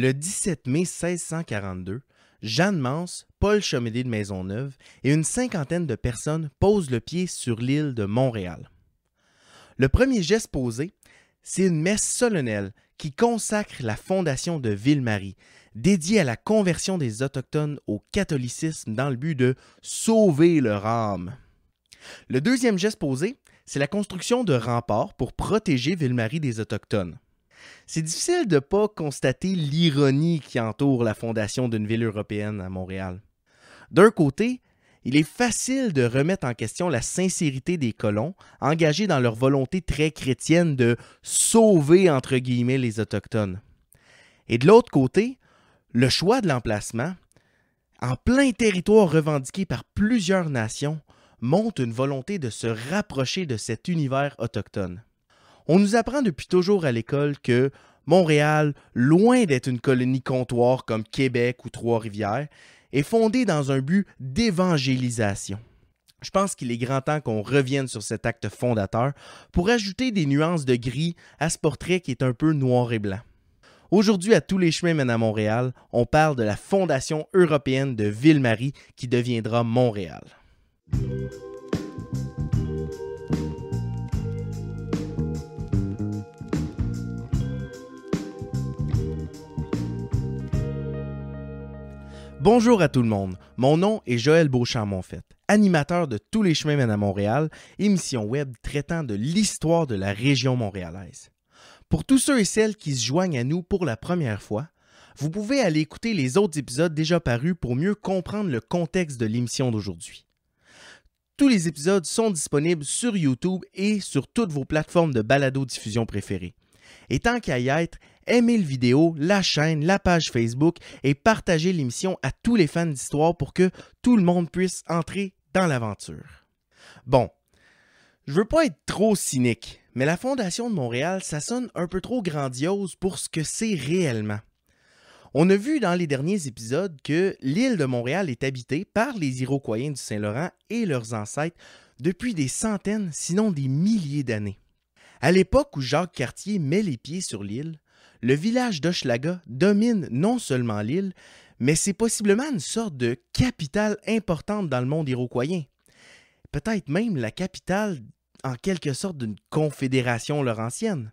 Le 17 mai 1642, Jeanne Mance, Paul Chomédé de Maisonneuve et une cinquantaine de personnes posent le pied sur l'île de Montréal. Le premier geste posé, c'est une messe solennelle qui consacre la fondation de Ville-Marie, dédiée à la conversion des Autochtones au catholicisme dans le but de sauver leur âme. Le deuxième geste posé, c'est la construction de remparts pour protéger Ville-Marie des Autochtones. C'est difficile de ne pas constater l'ironie qui entoure la fondation d'une ville européenne à Montréal. D'un côté, il est facile de remettre en question la sincérité des colons, engagés dans leur volonté très chrétienne de sauver entre guillemets les Autochtones. Et de l'autre côté, le choix de l'emplacement, en plein territoire revendiqué par plusieurs nations, montre une volonté de se rapprocher de cet univers autochtone. On nous apprend depuis toujours à l'école que Montréal, loin d'être une colonie comptoir comme Québec ou Trois-Rivières, est fondée dans un but d'évangélisation. Je pense qu'il est grand temps qu'on revienne sur cet acte fondateur pour ajouter des nuances de gris à ce portrait qui est un peu noir et blanc. Aujourd'hui, à tous les chemins mènent à Montréal, on parle de la Fondation européenne de Ville-Marie qui deviendra Montréal. Bonjour à tout le monde, mon nom est Joël Beauchamp-Monfette, animateur de Tous les chemins mènent à Montréal, émission web traitant de l'histoire de la région montréalaise. Pour tous ceux et celles qui se joignent à nous pour la première fois, vous pouvez aller écouter les autres épisodes déjà parus pour mieux comprendre le contexte de l'émission d'aujourd'hui. Tous les épisodes sont disponibles sur YouTube et sur toutes vos plateformes de balado-diffusion préférées. Et tant qu'à y être, aimez le vidéo, la chaîne, la page Facebook et partagez l'émission à tous les fans d'histoire pour que tout le monde puisse entrer dans l'aventure. Bon, je veux pas être trop cynique, mais la Fondation de Montréal, ça sonne un peu trop grandiose pour ce que c'est réellement. On a vu dans les derniers épisodes que l'île de Montréal est habitée par les Iroquois du Saint-Laurent et leurs ancêtres depuis des centaines, sinon des milliers d'années. À l'époque où Jacques Cartier met les pieds sur l'île, le village d'Hochelaga domine non seulement l'île, mais c'est possiblement une sorte de capitale importante dans le monde iroquoien. Peut-être même la capitale en quelque sorte d'une confédération laurentienne.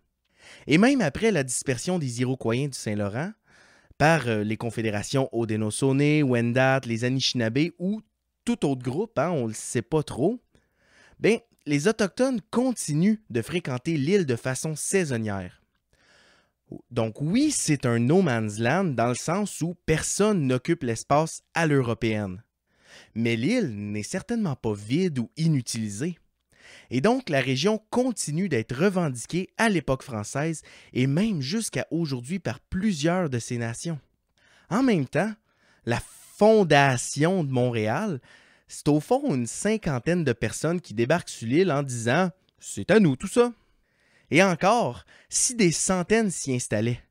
Et même après la dispersion des Iroquois du Saint-Laurent par euh, les confédérations Haudenosaunee, Wendat, les Anishinaabe ou tout autre groupe, hein, on ne le sait pas trop, ben, les Autochtones continuent de fréquenter l'île de façon saisonnière. Donc oui, c'est un no man's land dans le sens où personne n'occupe l'espace à l'européenne. Mais l'île n'est certainement pas vide ou inutilisée. Et donc la région continue d'être revendiquée à l'époque française et même jusqu'à aujourd'hui par plusieurs de ces nations. En même temps, la fondation de Montréal, c'est au fond une cinquantaine de personnes qui débarquent sur l'île en disant C'est à nous tout ça. Et encore, si des centaines s'y installaient.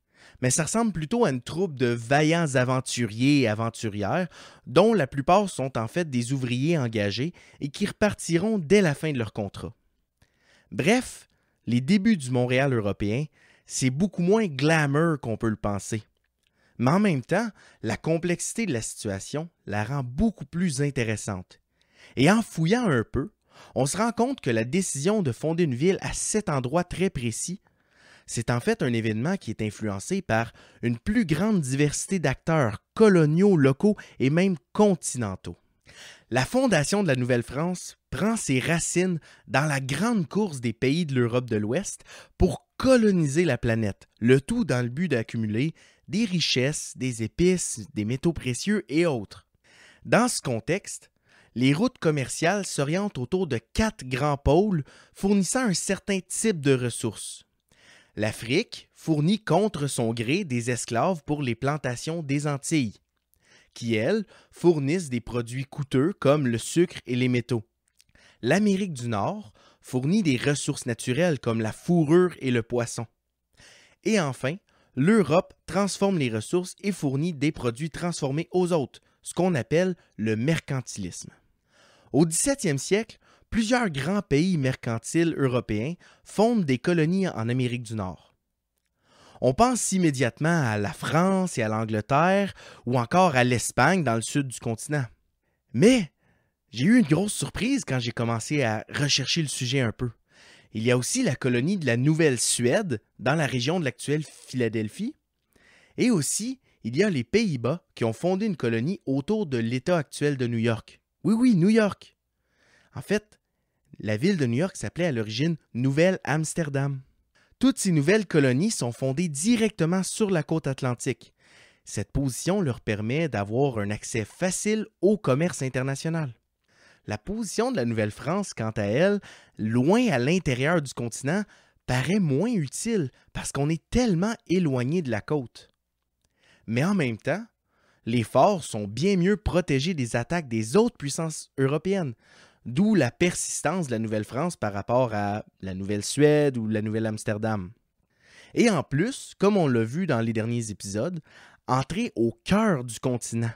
Mais ça ressemble plutôt à une troupe de vaillants aventuriers et aventurières, dont la plupart sont en fait des ouvriers engagés et qui repartiront dès la fin de leur contrat. Bref, les débuts du Montréal européen, c'est beaucoup moins glamour qu'on peut le penser. Mais en même temps, la complexité de la situation la rend beaucoup plus intéressante. Et en fouillant un peu, on se rend compte que la décision de fonder une ville à cet endroit très précis, c'est en fait un événement qui est influencé par une plus grande diversité d'acteurs coloniaux, locaux et même continentaux. La fondation de la Nouvelle-France prend ses racines dans la grande course des pays de l'Europe de l'Ouest pour coloniser la planète, le tout dans le but d'accumuler des richesses, des épices, des métaux précieux et autres. Dans ce contexte, les routes commerciales s'orientent autour de quatre grands pôles fournissant un certain type de ressources. L'Afrique fournit contre son gré des esclaves pour les plantations des Antilles, qui, elles, fournissent des produits coûteux comme le sucre et les métaux. L'Amérique du Nord fournit des ressources naturelles comme la fourrure et le poisson. Et enfin, l'Europe transforme les ressources et fournit des produits transformés aux autres, ce qu'on appelle le mercantilisme. Au XVIIe siècle, plusieurs grands pays mercantiles européens fondent des colonies en Amérique du Nord. On pense immédiatement à la France et à l'Angleterre ou encore à l'Espagne dans le sud du continent. Mais j'ai eu une grosse surprise quand j'ai commencé à rechercher le sujet un peu. Il y a aussi la colonie de la Nouvelle-Suède dans la région de l'actuelle Philadelphie. Et aussi, il y a les Pays-Bas qui ont fondé une colonie autour de l'État actuel de New York. Oui, oui, New York. En fait, la ville de New York s'appelait à l'origine Nouvelle-Amsterdam. Toutes ces nouvelles colonies sont fondées directement sur la côte atlantique. Cette position leur permet d'avoir un accès facile au commerce international. La position de la Nouvelle-France, quant à elle, loin à l'intérieur du continent, paraît moins utile parce qu'on est tellement éloigné de la côte. Mais en même temps, les forts sont bien mieux protégés des attaques des autres puissances européennes, d'où la persistance de la Nouvelle-France par rapport à la Nouvelle-Suède ou la Nouvelle-Amsterdam. Et en plus, comme on l'a vu dans les derniers épisodes, entrer au cœur du continent,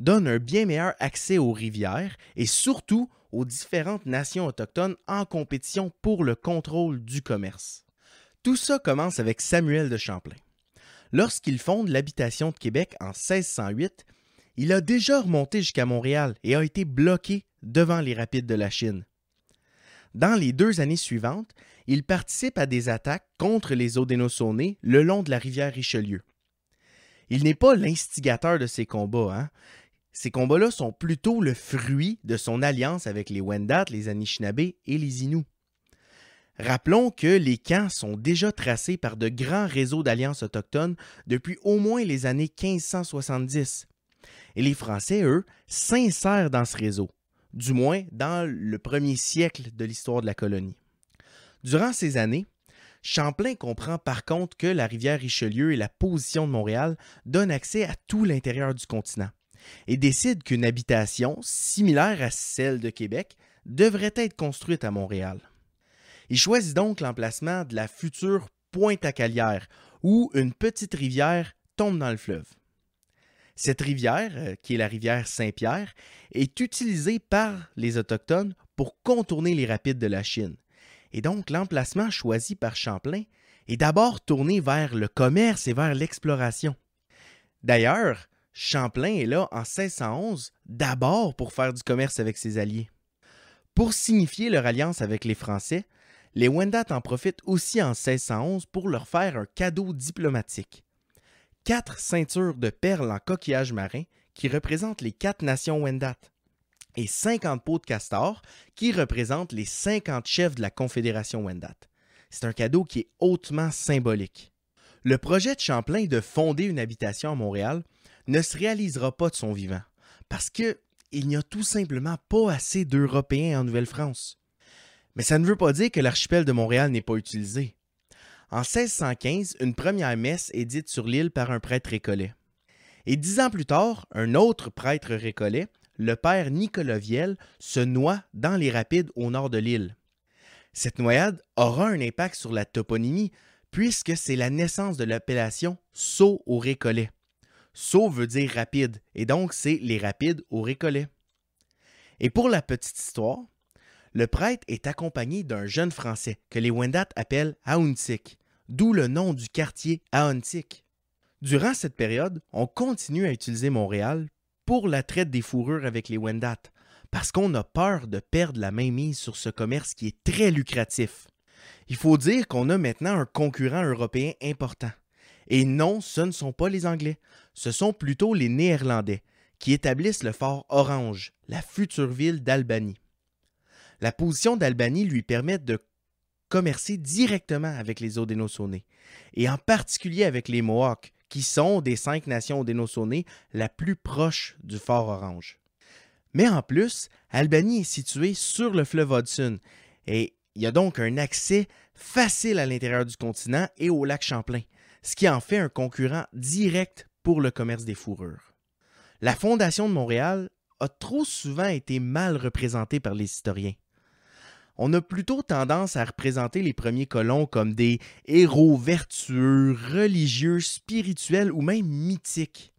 donne un bien meilleur accès aux rivières et surtout aux différentes nations autochtones en compétition pour le contrôle du commerce. Tout ça commence avec Samuel de Champlain. Lorsqu'il fonde l'habitation de Québec en 1608, il a déjà remonté jusqu'à Montréal et a été bloqué devant les rapides de la Chine. Dans les deux années suivantes, il participe à des attaques contre les Haudenosaunee le long de la rivière Richelieu. Il n'est pas l'instigateur de ces combats, hein? Ces combats-là sont plutôt le fruit de son alliance avec les Wendat, les Anishinaabe et les Inuits. Rappelons que les camps sont déjà tracés par de grands réseaux d'alliances autochtones depuis au moins les années 1570. Et les Français, eux, s'insèrent dans ce réseau, du moins dans le premier siècle de l'histoire de la colonie. Durant ces années, Champlain comprend par contre que la rivière Richelieu et la position de Montréal donnent accès à tout l'intérieur du continent et décide qu'une habitation, similaire à celle de Québec, devrait être construite à Montréal. Il choisit donc l'emplacement de la future Pointe à Calière, où une petite rivière tombe dans le fleuve. Cette rivière, euh, qui est la rivière Saint-Pierre, est utilisée par les Autochtones pour contourner les rapides de la Chine. Et donc l'emplacement choisi par Champlain est d'abord tourné vers le commerce et vers l'exploration. D'ailleurs, Champlain est là en 1611 d'abord pour faire du commerce avec ses alliés. Pour signifier leur alliance avec les Français, les Wendat en profitent aussi en 1611 pour leur faire un cadeau diplomatique. Quatre ceintures de perles en coquillage marin qui représentent les quatre nations Wendat et 50 pots de castor qui représentent les 50 chefs de la Confédération Wendat. C'est un cadeau qui est hautement symbolique. Le projet de Champlain de fonder une habitation à Montréal ne se réalisera pas de son vivant, parce qu'il n'y a tout simplement pas assez d'Européens en Nouvelle-France. Mais ça ne veut pas dire que l'archipel de Montréal n'est pas utilisé. En 1615, une première messe est dite sur l'île par un prêtre récollet. Et dix ans plus tard, un autre prêtre récollet, le père Nicolas Viel, se noie dans les rapides au nord de l'île. Cette noyade aura un impact sur la toponymie, puisque c'est la naissance de l'appellation saut au récollet. Saut veut dire rapide, et donc c'est les rapides au récollet. Et pour la petite histoire, le prêtre est accompagné d'un jeune Français que les Wendat appellent Auntik, d'où le nom du quartier Auntik. Durant cette période, on continue à utiliser Montréal pour la traite des fourrures avec les Wendat, parce qu'on a peur de perdre la mainmise sur ce commerce qui est très lucratif. Il faut dire qu'on a maintenant un concurrent européen important. Et non, ce ne sont pas les Anglais, ce sont plutôt les Néerlandais qui établissent le fort Orange, la future ville d'Albanie. La position d'Albanie lui permet de commercer directement avec les Haudenosaunee, et en particulier avec les Mohawks, qui sont des cinq nations Haudenosaunee la plus proche du fort Orange. Mais en plus, Albanie est située sur le fleuve Hudson, et il y a donc un accès facile à l'intérieur du continent et au lac Champlain, ce qui en fait un concurrent direct pour le commerce des fourrures. La Fondation de Montréal a trop souvent été mal représentée par les historiens. On a plutôt tendance à représenter les premiers colons comme des héros vertueux, religieux, spirituels ou même mythiques.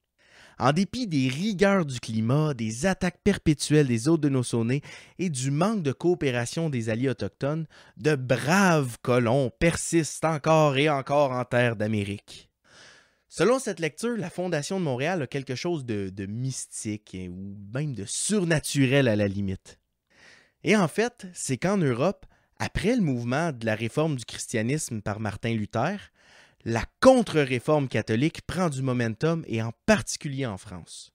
En dépit des rigueurs du climat, des attaques perpétuelles des Haudenosaunee et du manque de coopération des alliés autochtones, de braves colons persistent encore et encore en terre d'Amérique. Selon cette lecture, la Fondation de Montréal a quelque chose de, de mystique ou même de surnaturel à la limite. Et en fait, c'est qu'en Europe, après le mouvement de la réforme du christianisme par Martin Luther, la contre-réforme catholique prend du momentum et en particulier en France.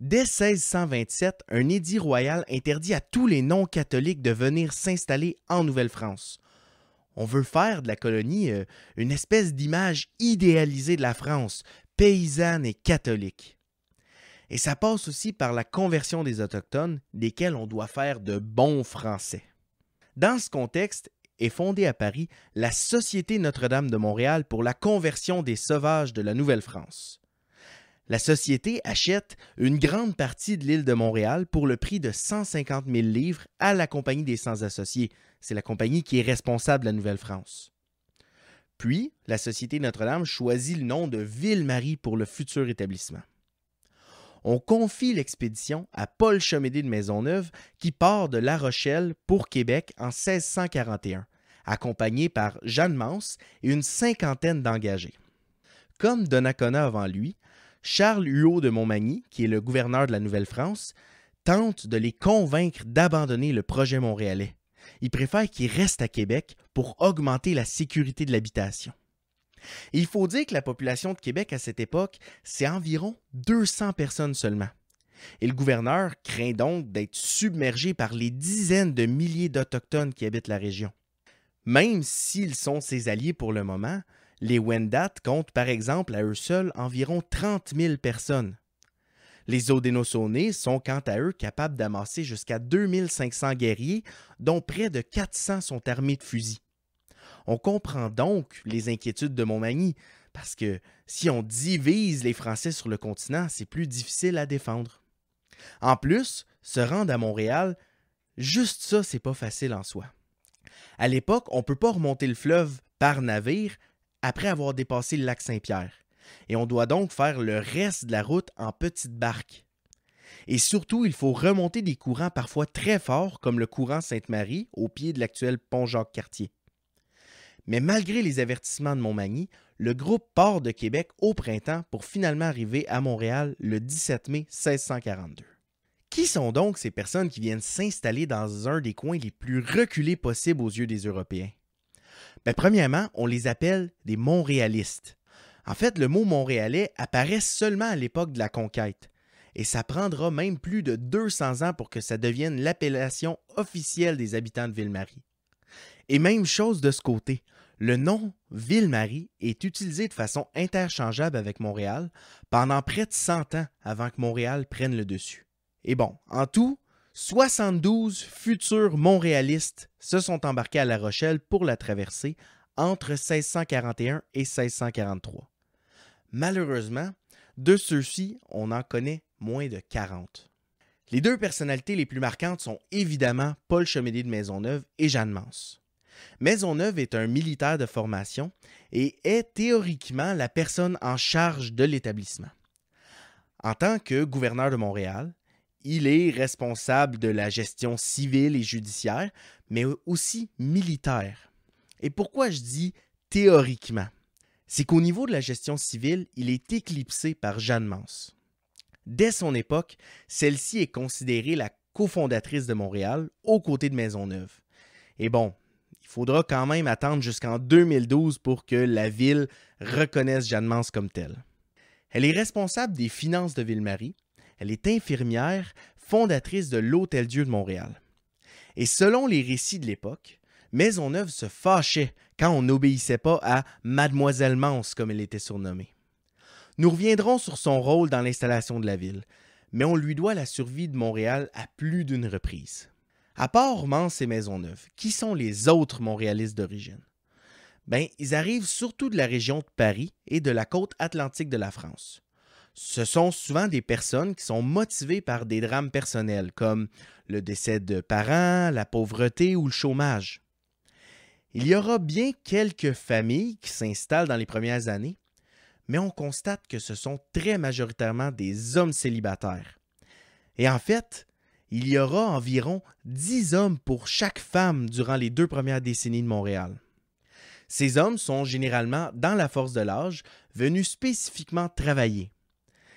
Dès 1627, un édit royal interdit à tous les non-catholiques de venir s'installer en Nouvelle-France. On veut faire de la colonie euh, une espèce d'image idéalisée de la France, paysanne et catholique. Et ça passe aussi par la conversion des Autochtones, desquels on doit faire de bons Français. Dans ce contexte, est fondée à Paris la Société Notre-Dame de Montréal pour la conversion des sauvages de la Nouvelle-France. La société achète une grande partie de l'île de Montréal pour le prix de 150 000 livres à la Compagnie des Sans-Associés. C'est la compagnie qui est responsable de la Nouvelle-France. Puis, la Société Notre-Dame choisit le nom de Ville-Marie pour le futur établissement. On confie l'expédition à Paul Chemédé de Maisonneuve qui part de La Rochelle pour Québec en 1641, accompagné par Jeanne Mance et une cinquantaine d'engagés. Comme Donnacona avant lui, Charles Huot de Montmagny, qui est le gouverneur de la Nouvelle-France, tente de les convaincre d'abandonner le projet montréalais. Il préfère qu'ils restent à Québec pour augmenter la sécurité de l'habitation. Il faut dire que la population de Québec à cette époque, c'est environ 200 personnes seulement. Et le gouverneur craint donc d'être submergé par les dizaines de milliers d'Autochtones qui habitent la région. Même s'ils sont ses alliés pour le moment, les Wendat comptent par exemple à eux seuls environ 30 000 personnes. Les Haudenosaunee sont quant à eux capables d'amasser jusqu'à 2500 guerriers, dont près de 400 sont armés de fusils. On comprend donc les inquiétudes de Montmagny, parce que si on divise les Français sur le continent, c'est plus difficile à défendre. En plus, se rendre à Montréal, juste ça, c'est pas facile en soi. À l'époque, on ne peut pas remonter le fleuve par navire après avoir dépassé le lac Saint-Pierre, et on doit donc faire le reste de la route en petites barques. Et surtout, il faut remonter des courants parfois très forts, comme le courant Sainte-Marie, au pied de l'actuel pont Jacques-Cartier. Mais malgré les avertissements de Montmagny, le groupe part de Québec au printemps pour finalement arriver à Montréal le 17 mai 1642. Qui sont donc ces personnes qui viennent s'installer dans un des coins les plus reculés possibles aux yeux des Européens? Ben, premièrement, on les appelle des Montréalistes. En fait, le mot montréalais apparaît seulement à l'époque de la conquête, et ça prendra même plus de 200 ans pour que ça devienne l'appellation officielle des habitants de Ville-Marie. Et même chose de ce côté, le nom Ville-Marie est utilisé de façon interchangeable avec Montréal pendant près de 100 ans avant que Montréal prenne le dessus. Et bon, en tout, 72 futurs montréalistes se sont embarqués à La Rochelle pour la traversée entre 1641 et 1643. Malheureusement, de ceux-ci, on en connaît moins de 40. Les deux personnalités les plus marquantes sont évidemment Paul Chemédé de Maisonneuve et Jeanne Mance. Maisonneuve est un militaire de formation et est théoriquement la personne en charge de l'établissement. En tant que gouverneur de Montréal, il est responsable de la gestion civile et judiciaire, mais aussi militaire. Et pourquoi je dis théoriquement? C'est qu'au niveau de la gestion civile, il est éclipsé par Jeanne Mance. Dès son époque, celle-ci est considérée la cofondatrice de Montréal aux côtés de Maisonneuve. Et bon, il faudra quand même attendre jusqu'en 2012 pour que la ville reconnaisse Jeanne Mance comme telle. Elle est responsable des finances de Ville-Marie, elle est infirmière, fondatrice de l'Hôtel-Dieu de Montréal. Et selon les récits de l'époque, Maisonneuve se fâchait quand on n'obéissait pas à Mademoiselle Mance, comme elle était surnommée. Nous reviendrons sur son rôle dans l'installation de la ville, mais on lui doit la survie de Montréal à plus d'une reprise. À part Mance et Maisonneuve, qui sont les autres Montréalistes d'origine? Ben, ils arrivent surtout de la région de Paris et de la côte atlantique de la France ce sont souvent des personnes qui sont motivées par des drames personnels comme le décès de parents, la pauvreté ou le chômage. Il y aura bien quelques familles qui s'installent dans les premières années, mais on constate que ce sont très majoritairement des hommes célibataires. Et en fait, il y aura environ 10 hommes pour chaque femme durant les deux premières décennies de Montréal. Ces hommes sont généralement dans la force de l'âge, venus spécifiquement travailler.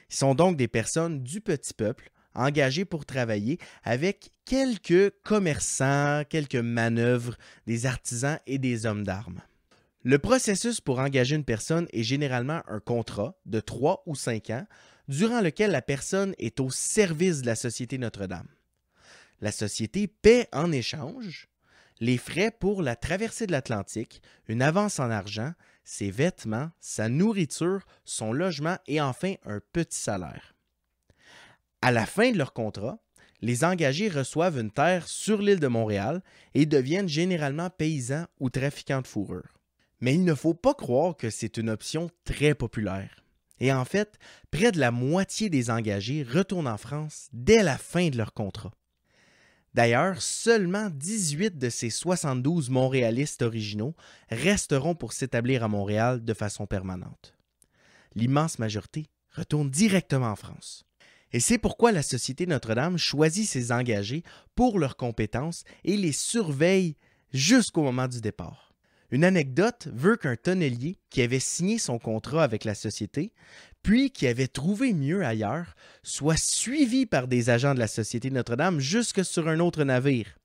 Ils sont donc des personnes du petit peuple, engagées pour travailler avec quelques commerçants, quelques manœuvres, des artisans et des hommes d'armes. Le processus pour engager une personne est généralement un contrat de 3 ou 5 ans durant lequel la personne est au service de la Société Notre-Dame. La société paie en échange les frais pour la traversée de l'Atlantique, une avance en argent, ses vêtements, sa nourriture, son logement et enfin un petit salaire. À la fin de leur contrat, les engagés reçoivent une terre sur l'île de Montréal et deviennent généralement paysans ou trafiquants de fourrure. Mais il ne faut pas croire que c'est une option très populaire. Et en fait, près de la moitié des engagés retournent en France dès la fin de leur contrat. D'ailleurs, seulement 18 de ces 72 Montréalistes originaux resteront pour s'établir à Montréal de façon permanente. L'immense majorité retourne directement en France. Et c'est pourquoi la Société Notre-Dame choisit ses engagés pour leurs compétences et les surveille jusqu'au moment du départ. Une anecdote veut qu'un tonnelier qui avait signé son contrat avec la société, puis qui avait trouvé mieux ailleurs, soit suivi par des agents de la Société Notre-Dame jusque sur un autre navire.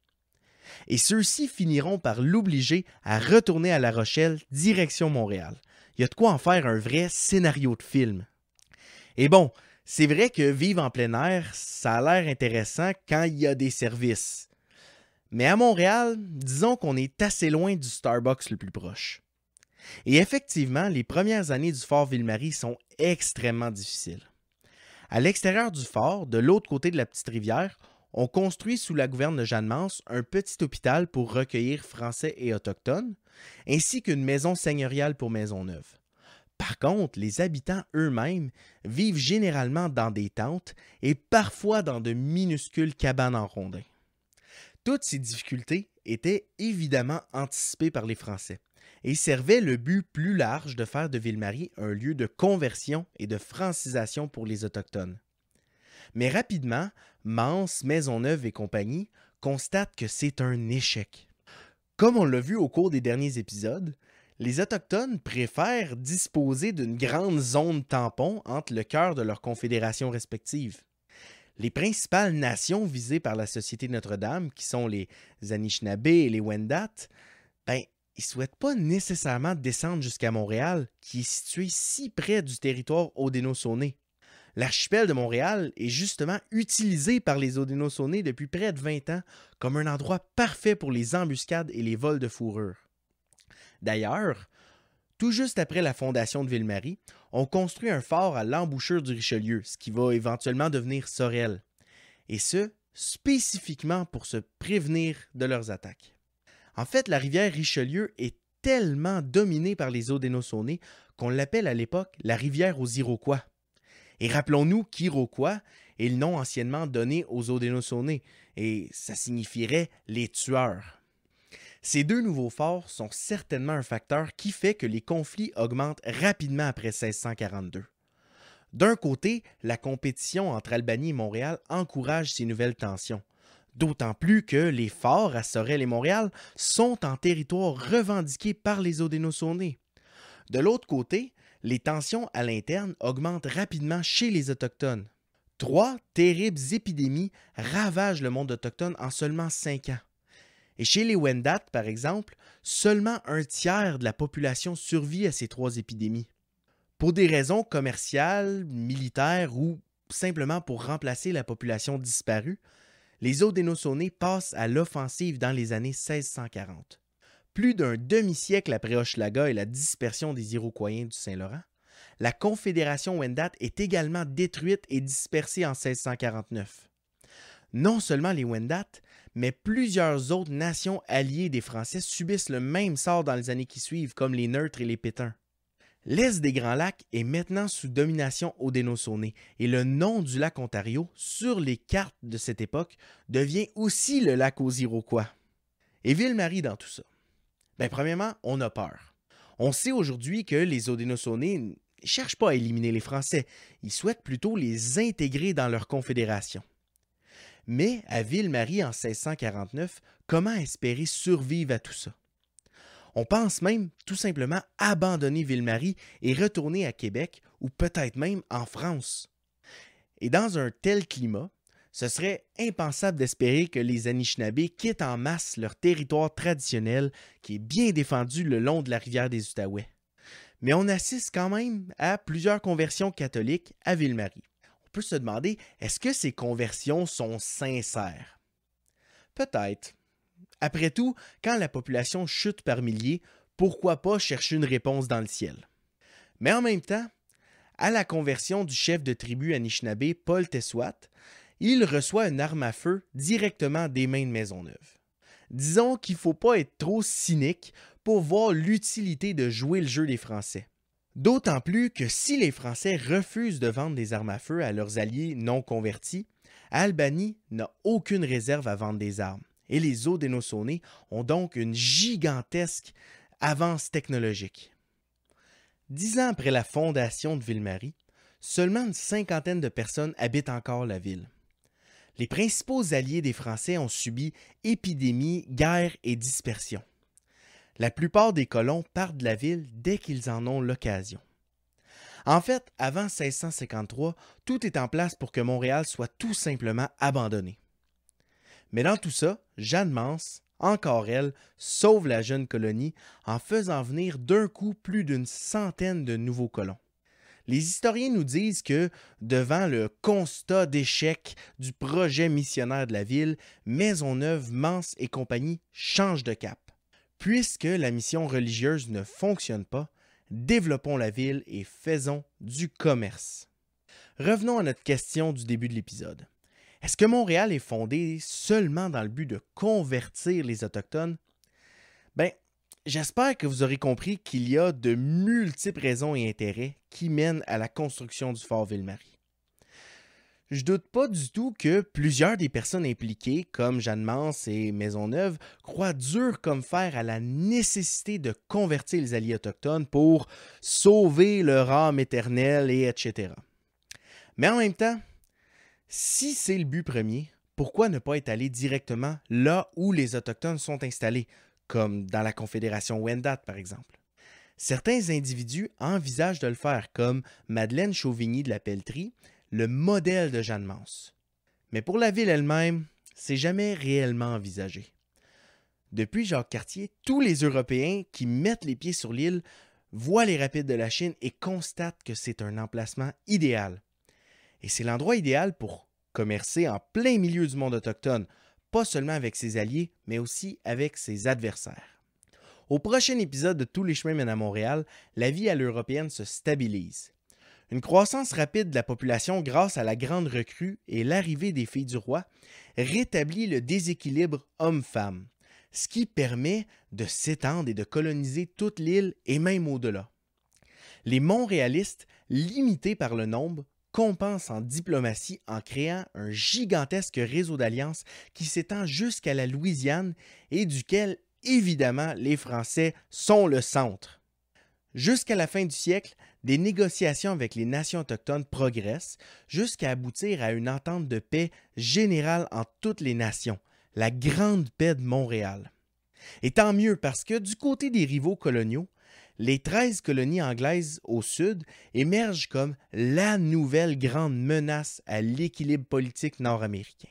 Et ceux-ci finiront par l'obliger à retourner à La Rochelle, direction Montréal. Il y a de quoi en faire un vrai scénario de film. Et bon, c'est vrai que vivre en plein air, ça a l'air intéressant quand il y a des services. Mais à Montréal, disons qu'on est assez loin du Starbucks le plus proche. Et effectivement, les premières années du fort Ville-Marie sont extrêmement difficiles. À l'extérieur du fort, de l'autre côté de la petite rivière, on construit sous la gouverne de Jeanne-Mance un petit hôpital pour recueillir Français et Autochtones, ainsi qu'une maison seigneuriale pour Maisonneuve. Par contre, les habitants eux-mêmes vivent généralement dans des tentes et parfois dans de minuscules cabanes en rondins. Toutes ces difficultés étaient évidemment anticipées par les Français et servaient le but plus large de faire de Ville-Marie un lieu de conversion et de francisation pour les Autochtones. Mais rapidement, Mance, Maisonneuve et compagnie constatent que c'est un échec. Comme on l'a vu au cours des derniers épisodes, les Autochtones préfèrent disposer d'une grande zone tampon entre le cœur de leurs confédérations respectives les principales nations visées par la Société Notre-Dame, qui sont les Anishinaabe et les Wendat, ben, ils ne souhaitent pas nécessairement descendre jusqu'à Montréal, qui est situé si près du territoire Haudenosaunee. L'archipel de Montréal est justement utilisé par les Haudenosaunee depuis près de 20 ans comme un endroit parfait pour les embuscades et les vols de fourrure. D'ailleurs, tout juste après la fondation de Ville-Marie, on construit un fort à l'embouchure du Richelieu, ce qui va éventuellement devenir Sorel. Et ce, spécifiquement pour se prévenir de leurs attaques. En fait, la rivière Richelieu est tellement dominée par les Haudenosaunee qu'on l'appelle à l'époque la rivière aux Iroquois. Et rappelons-nous qu'Iroquois est le nom anciennement donné aux Haudenosaunee, et ça signifierait les tueurs. Ces deux nouveaux forts sont certainement un facteur qui fait que les conflits augmentent rapidement après 1642. D'un côté, la compétition entre Albanie et Montréal encourage ces nouvelles tensions, d'autant plus que les forts à Sorel et Montréal sont en territoire revendiqué par les Haudenosaunee. De l'autre côté, les tensions à l'interne augmentent rapidement chez les Autochtones. Trois terribles épidémies ravagent le monde autochtone en seulement cinq ans. Et chez les Wendat, par exemple, seulement un tiers de la population survit à ces trois épidémies. Pour des raisons commerciales, militaires ou simplement pour remplacer la population disparue, les Haudenosaunee passent à l'offensive dans les années 1640. Plus d'un demi-siècle après Hochelaga et la dispersion des Iroquois du Saint-Laurent, la Confédération Wendat est également détruite et dispersée en 1649. Non seulement les Wendat, mais plusieurs autres nations alliées des Français subissent le même sort dans les années qui suivent, comme les Neutres et les Pétins. L'est des Grands Lacs est maintenant sous domination Haudenosaunee et le nom du lac Ontario sur les cartes de cette époque devient aussi le lac aux Iroquois. Et Ville-Marie dans tout ça? Bien, premièrement, on a peur. On sait aujourd'hui que les Haudenosaunee ne cherchent pas à éliminer les Français, ils souhaitent plutôt les intégrer dans leur confédération. Mais à Ville-Marie en 1649, comment espérer survivre à tout ça? On pense même tout simplement abandonner Ville-Marie et retourner à Québec ou peut-être même en France. Et dans un tel climat, ce serait impensable d'espérer que les Anishinabés quittent en masse leur territoire traditionnel qui est bien défendu le long de la rivière des Outaouais. Mais on assiste quand même à plusieurs conversions catholiques à Ville-Marie. Se demander, est-ce que ces conversions sont sincères? Peut-être. Après tout, quand la population chute par milliers, pourquoi pas chercher une réponse dans le ciel? Mais en même temps, à la conversion du chef de tribu Anishinabé Paul Tessouat, il reçoit une arme à feu directement des mains de Maisonneuve. Disons qu'il ne faut pas être trop cynique pour voir l'utilité de jouer le jeu des Français. D'autant plus que si les Français refusent de vendre des armes à feu à leurs alliés non convertis, Albanie n'a aucune réserve à vendre des armes. Et les Haudenosaunee ont donc une gigantesque avance technologique. Dix ans après la fondation de Ville-Marie, seulement une cinquantaine de personnes habitent encore la ville les principaux alliés des Français ont subi épidémies, guerres et dispersion. La plupart des colons partent de la ville dès qu'ils en ont l'occasion. En fait, avant 1653, tout est en place pour que Montréal soit tout simplement abandonné. Mais dans tout ça, Jeanne Mance, encore elle, sauve la jeune colonie en faisant venir d'un coup plus d'une centaine de nouveaux colons. Les historiens nous disent que, devant le constat d'échec du projet missionnaire de la ville, Maisonneuve, Mance et compagnie changent de cap. Puisque la mission religieuse ne fonctionne pas, développons la ville et faisons du commerce. Revenons à notre question du début de l'épisode. Est-ce que Montréal est fondé seulement dans le but de convertir les Autochtones? Ben, J'espère que vous aurez compris qu'il y a de multiples raisons et intérêts qui mènent à la construction du fort Ville-Marie. Je doute pas du tout que plusieurs des personnes impliquées, comme Jeanne Mance et Maisonneuve, croient dur comme fer à la nécessité de convertir les alliés autochtones pour sauver leur âme éternelle et etc. Mais en même temps, si c'est le but premier, pourquoi ne pas allé directement là où les Autochtones sont installés, comme dans la Confédération Wendat par exemple? Certains individus envisagent de le faire, comme Madeleine Chauvigny de la Pelletrie, le modèle de Jeanne Mance. Mais pour la ville elle-même, c'est jamais réellement envisagé. Depuis Jacques Cartier, tous les Européens qui mettent les pieds sur l'île voient les rapides de la Chine et constatent que c'est un emplacement idéal. Et c'est l'endroit idéal pour commercer en plein milieu du monde autochtone, pas seulement avec ses alliés, mais aussi avec ses adversaires. Au prochain épisode de Tous les chemins mènent à Montréal, la vie à l'européenne se stabilise. Une croissance rapide de la population grâce à la grande recrue et l'arrivée des filles du roi rétablit le déséquilibre homme-femme, ce qui permet de s'étendre et de coloniser toute l'île et même au-delà. Les Montréalistes, limités par le nombre, compense en diplomatie en créant un gigantesque réseau d'alliances qui s'étend jusqu'à la Louisiane et duquel, évidemment, les Français sont le centre. Jusqu'à la fin du siècle, des négociations avec les nations autochtones progressent jusqu'à aboutir à une entente de paix générale en toutes les nations, la Grande Paix de Montréal. Et tant mieux parce que du côté des rivaux coloniaux, les 13 colonies anglaises au sud émergent comme la nouvelle grande menace à l'équilibre politique nord-américain.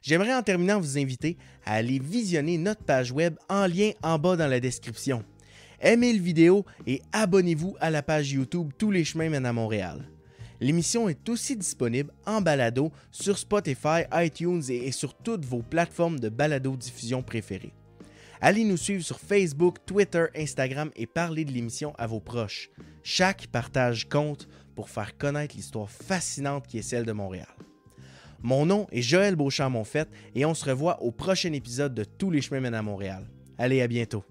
J'aimerais en terminant vous inviter à aller visionner notre page web en lien en bas dans la description. Aimez le vidéo et abonnez-vous à la page YouTube Tous les chemins mènent à Montréal. L'émission est aussi disponible en balado sur Spotify, iTunes et sur toutes vos plateformes de balado diffusion préférées. Allez nous suivre sur Facebook, Twitter, Instagram et parlez de l'émission à vos proches. Chaque partage compte pour faire connaître l'histoire fascinante qui est celle de Montréal. Mon nom est Joël Beauchamp-Monfette et on se revoit au prochain épisode de Tous les chemins mènent à Montréal. Allez, à bientôt.